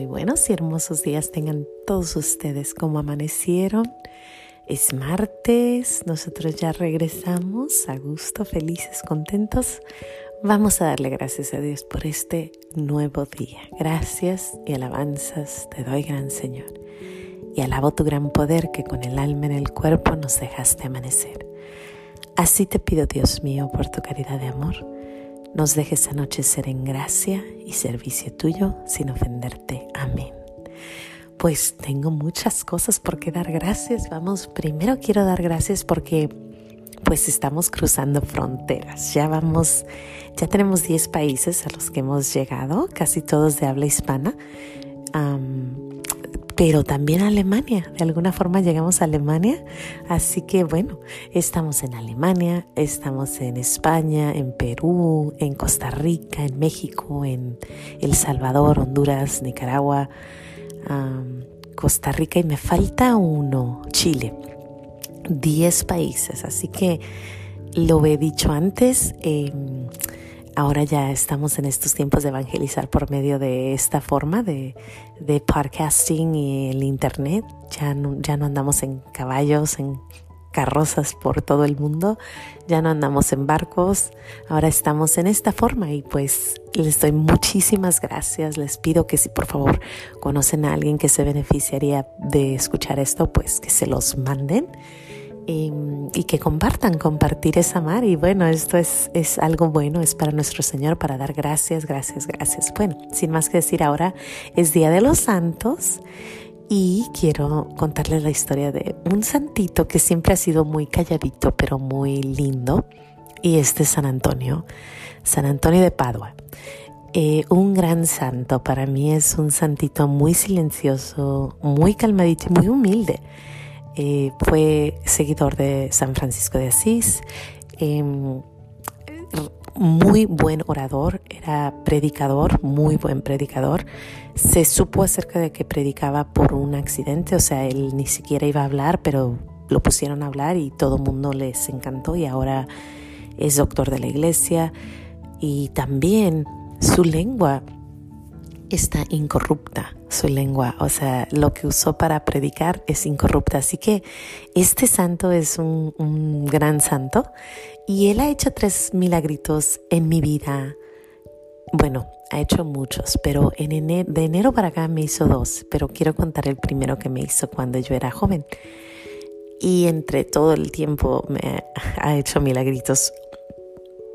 Muy buenos y hermosos días tengan todos ustedes como amanecieron. Es martes, nosotros ya regresamos a gusto, felices, contentos. Vamos a darle gracias a Dios por este nuevo día. Gracias y alabanzas te doy, gran Señor. Y alabo tu gran poder que con el alma en el cuerpo nos dejaste amanecer. Así te pido, Dios mío, por tu caridad de amor nos dejes anochecer en gracia y servicio tuyo sin ofenderte. Amén. Pues tengo muchas cosas por qué dar gracias. Vamos, primero quiero dar gracias porque pues estamos cruzando fronteras. Ya vamos, ya tenemos 10 países a los que hemos llegado, casi todos de habla hispana pero también Alemania. De alguna forma llegamos a Alemania. Así que bueno, estamos en Alemania, estamos en España, en Perú, en Costa Rica, en México, en El Salvador, Honduras, Nicaragua, Costa Rica y me falta uno, Chile. Diez países. Así que lo he dicho antes. Em, ahora ya estamos en estos tiempos de evangelizar por medio de esta forma de, podcasting y el internet. Ya no, ya no andamos en caballos, en carrozas por todo el mundo, ya no andamos en barcos, ahora estamos en esta forma y pues les doy muchísimas gracias, les pido que si por favor conocen a alguien que se beneficiaría de escuchar esto, pues que se los manden y, que compartan, compartir es amar. Y bueno, esto es, es algo bueno, es para nuestro Señor, para dar gracias, gracias, gracias. Bueno, sin más que decir, ahora es Día de los Santos y quiero contarles la historia de un santito que siempre ha sido muy calladito, pero muy lindo. Y es San Antonio, San Antonio de Padua. Eh, un gran santo, para mí es un santito muy silencioso, muy calmadito y muy humilde. Eh, fue seguidor de San Francisco de Asís, em, muy buen orador, era predicador, muy buen predicador. Se supo acerca de que predicaba por un accidente, o sea, él ni siquiera iba a hablar, pero lo pusieron a hablar y todo el mundo les encantó y ahora es doctor de la iglesia y también su lengua está incorrupta su lengua, o sea, lo que usó para predicar es incorrupta. Así que este santo es un, gran santo y él ha hecho tres milagritos en mi vida. Bueno, ha hecho muchos, pero en de enero para acá me hizo dos, pero quiero contar el primero que me hizo cuando yo era joven. Y entre todo el tiempo me ha hecho milagritos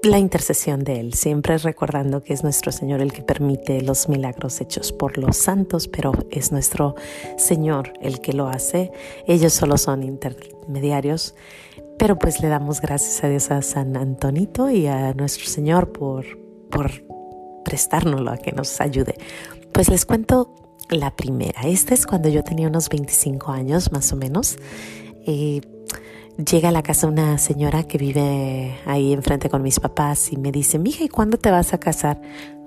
la intercesión de Él, siempre recordando que es nuestro Señor el que permite los milagros hechos por los santos, pero es nuestro Señor el que lo hace. Ellos solo son intermediarios, pero pues le damos gracias a Dios a San Antonito y a nuestro Señor por, por prestárnoslo a que nos ayude. Pues les cuento la primera. Esta es cuando yo tenía unos 25 años más o menos. Eh, llega a la casa una señora que vive ahí enfrente con mis papás y me dice, mija, ¿y cuándo te vas a casar?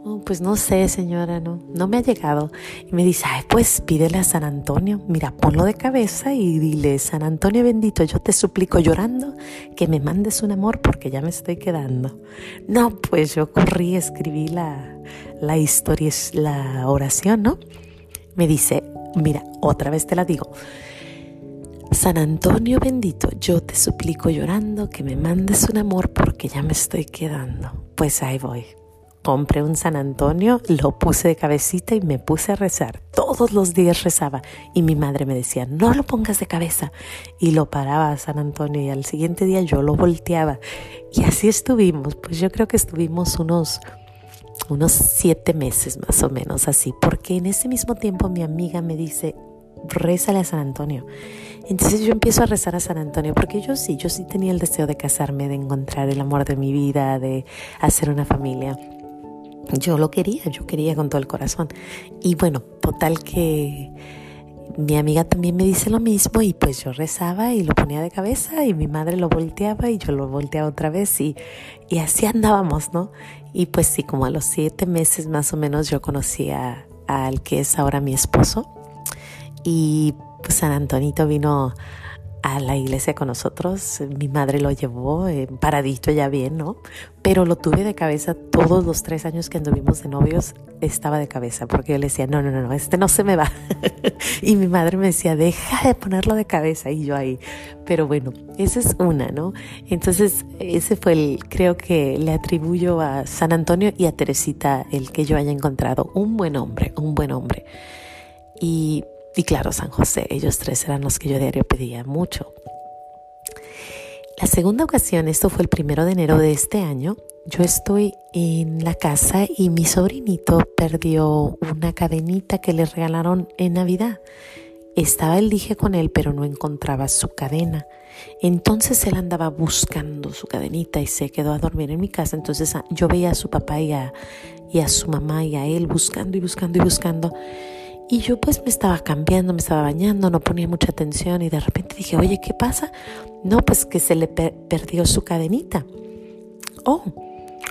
Oh, pues no sé, señora, no, no me ha llegado. Y me dice, ay, pues pídele a San Antonio, mira, ponlo de cabeza y dile, San Antonio bendito, yo te suplico llorando que me mandes un amor porque ya me estoy quedando. No, pues yo corrí, escribí la, la historia, la oración, ¿no? Me dice, mira, otra vez te la digo. San Antonio bendito, yo te suplico llorando que me mandes un amor porque ya me estoy quedando. Pues ahí voy. Compré un San Antonio, lo puse de cabecita y me puse a rezar. Todos los días rezaba y mi madre me decía, no lo pongas de cabeza. Y lo paraba a San Antonio y al siguiente día yo lo volteaba. Y así estuvimos. Pues yo creo que estuvimos unos unos siete meses más o menos así, porque en ese mismo tiempo mi amiga me dice, rézale a San Antonio. Entonces yo empiezo a rezar a San Antonio, porque yo sí, yo sí tenía el deseo de casarme, de encontrar el amor de mi vida, de hacer una familia. Yo lo quería, yo quería con todo el corazón. Y bueno, total que mi amiga también me dice lo mismo y pues yo rezaba y lo ponía de cabeza y mi madre lo volteaba y yo lo volteaba otra vez y, y así andábamos, ¿no? Y pues sí, como a los siete meses más o menos yo conocía al que es ahora mi esposo y San Antonito vino a la iglesia con nosotros. Mi madre lo llevó eh, paradito ya bien, ¿no? Pero lo tuve de cabeza todos los tres años que anduvimos de novios, estaba de cabeza, porque yo le decía, no, no, no, no este no se me va. y mi madre me decía, deja de ponerlo de cabeza. Y yo ahí, pero bueno, esa es una, ¿no? Entonces, ese fue el, creo que le atribuyo a San Antonio y a Teresita el que yo haya encontrado un buen hombre, un buen hombre. Y y claro, San José, ellos tres eran los que yo diario pedía mucho. La segunda ocasión, esto fue el primero de enero de este año, yo estoy en la casa y mi sobrinito perdió una cadenita que le regalaron en Navidad. Estaba el dije con él, pero no encontraba su cadena. Entonces él andaba buscando su cadenita y se quedó a dormir en mi casa. Entonces ah, yo veía a su papá y a, y a su mamá y a él buscando y buscando y buscando. Y yo pues me estaba cambiando, me estaba bañando, no ponía mucha atención y de repente dije, oye, ¿qué pasa? No, pues que se le perdió su cadenita. Oh,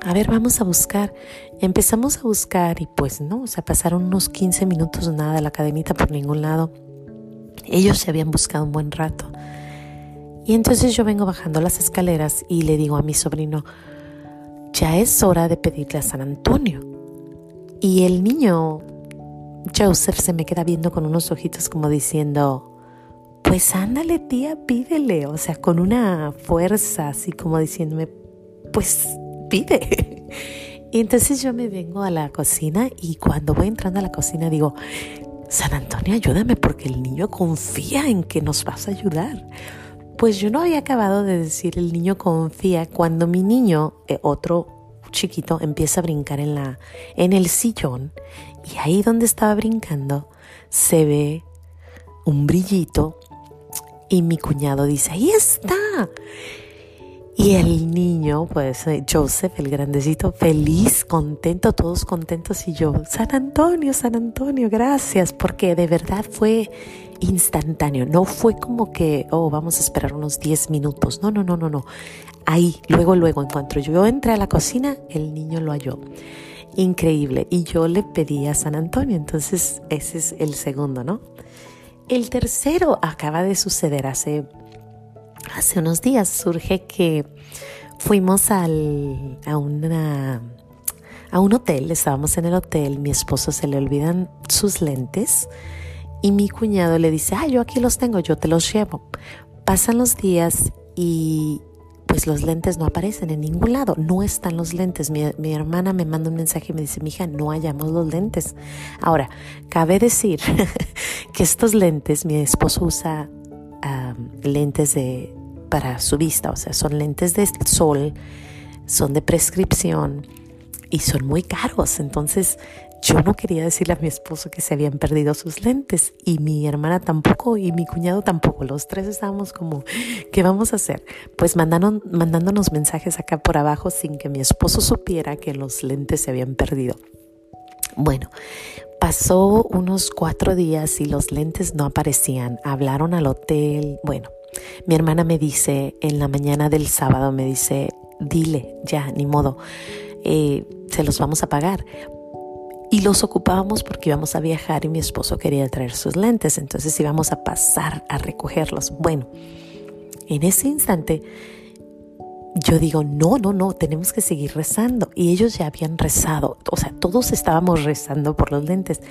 a ver, vamos a buscar. Empezamos a buscar y pues no, o sea, pasaron unos 15 minutos nada la cadenita por ningún lado. Ellos se habían buscado un buen rato. Y entonces yo vengo bajando las escaleras y le digo a mi sobrino, ya es hora de pedirle a San Antonio. Y el niño Joseph se me queda viendo con unos ojitos como diciendo, pues ándale tía, pídele, o sea, con una fuerza así como diciéndome, pues pide. Y entonces yo me vengo a la cocina y cuando voy entrando a la cocina digo, San Antonio, ayúdame porque el niño confía en que nos vas a ayudar. Pues yo no había acabado de decir el niño confía cuando mi niño, eh, otro chiquito empieza a brincar en, la, en el sillón y ahí donde estaba brincando se ve un brillito y mi cuñado dice, ahí está. Y el niño, pues eh, Joseph, el grandecito, feliz, contento, todos contentos y yo, San Antonio, San Antonio, gracias, porque de verdad fue instantáneo, no fue como que, oh, vamos a esperar unos 10 minutos, no, no, no, no, no. Ahí, luego, luego, en cuanto yo entré a la cocina, el niño lo halló. Increíble. Y yo le pedí a San Antonio, entonces ese es el segundo, ¿no? El tercero acaba de suceder hace, hace unos días. Surge que fuimos a una a un hotel, estábamos en el hotel, mi esposo se le olvidan sus lentes y mi cuñado le dice, ah, yo aquí los tengo, yo te los llevo. Pasan los días y pues los lentes no aparecen en ningún lado, no están los lentes. Mi, hermana me manda un mensaje y me dice, hija, no hallamos los lentes. Ahora, cabe decir que estos lentes, mi esposo usa lentes de, para su vista, o sea, son lentes de sol, son de prescripción y son muy caros. Entonces, yo no quería decirle a mi esposo que se habían perdido sus lentes y mi hermana tampoco y mi cuñado tampoco. Los tres estábamos como, ¿qué vamos a hacer? Pues mandaron, mandándonos mensajes acá por abajo sin que mi esposo supiera que los lentes se habían perdido. Bueno, pasó unos cuatro días y los lentes no aparecían. Hablaron al hotel. Bueno, mi hermana me dice en la mañana del sábado, me dice, dile, ya, ni modo. Eh, se los vamos a pagar y los ocupábamos porque íbamos a viajar y mi esposo quería traer sus lentes, entonces íbamos a pasar a recogerlos. Bueno, en ese instante yo digo, no, no, no, tenemos que seguir rezando. Y ellos ya habían rezado, o sea, todos estábamos rezando por los lentes.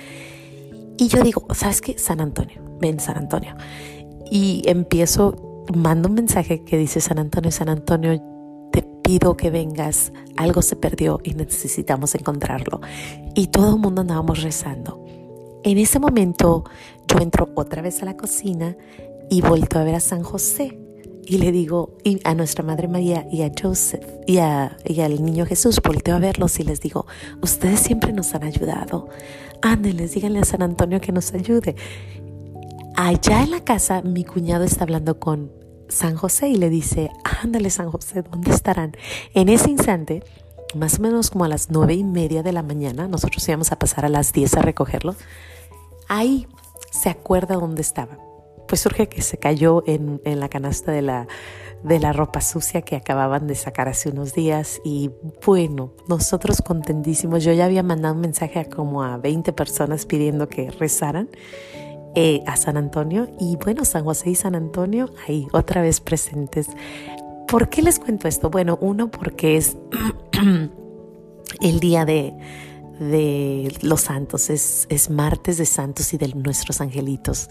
Y yo digo, ¿sabes qué? San Antonio, ven San Antonio. Y empiezo, mando un mensaje que dice San Antonio, San Antonio, pido que vengas, algo se perdió y necesitamos encontrarlo. Y todo el mundo andábamos rezando. En ese momento yo entro otra vez a la cocina y vuelto a ver a San José y le digo, y a nuestra Madre María y a Joseph y, al niño Jesús, volteo a verlos y les digo, ustedes siempre nos han ayudado. Ándenles, díganle a San Antonio que nos ayude. Allá en la casa mi cuñado está hablando con San José y le dice, ándale San José, ¿dónde estarán? En ese instante, más o menos como a las nueve y media de la mañana, nosotros íbamos a pasar a las diez a recogerlo, ahí se acuerda dónde estaba. Pues surge que se cayó en, en la canasta de la, de la ropa sucia que acababan de sacar hace unos días y bueno, nosotros contentísimos, yo ya había mandado un mensaje a como a 20 personas pidiendo que rezaran eh, a San Antonio y bueno, San José y San Antonio ahí otra vez presentes. ¿Por qué les cuento esto? Bueno, uno porque es el día de, de los santos, es, es martes de santos y de nuestros angelitos.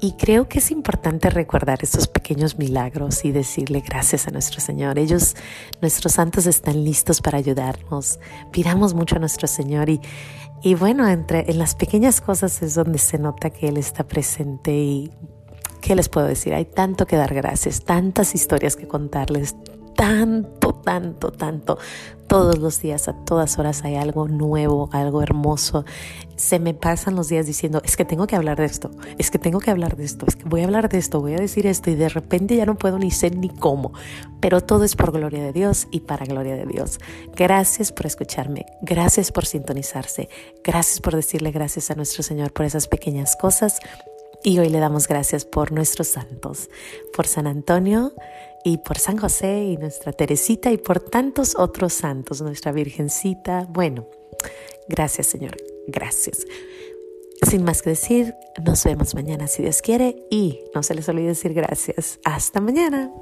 Y creo que es importante recordar estos pequeños milagros y decirle gracias a nuestro Señor. Ellos, nuestros santos, están listos para ayudarnos. Pidamos mucho a nuestro Señor y, y bueno, entre, en las pequeñas cosas es donde se nota que Él está presente y ¿qué les puedo decir? Hay tanto que dar gracias, tantas historias que contarles, tanto, tanto, tanto. Todos los días, a todas horas hay algo nuevo, algo hermoso. Se me pasan los días diciendo, es que tengo que hablar de esto, es que tengo que hablar de esto, es que voy a hablar de esto, voy a decir esto y de repente ya no puedo ni ser ni cómo. Pero todo es por gloria de Dios y para gloria de Dios. Gracias por escucharme, gracias por sintonizarse, gracias por decirle gracias a nuestro Señor por esas pequeñas cosas. Y hoy le damos gracias por nuestros santos, por San Antonio, y por San José y nuestra Teresita y por tantos otros santos, nuestra Virgencita. Bueno, gracias Señor, gracias. Sin más que decir, nos vemos mañana si Dios quiere y no se les olvide decir gracias. Hasta mañana.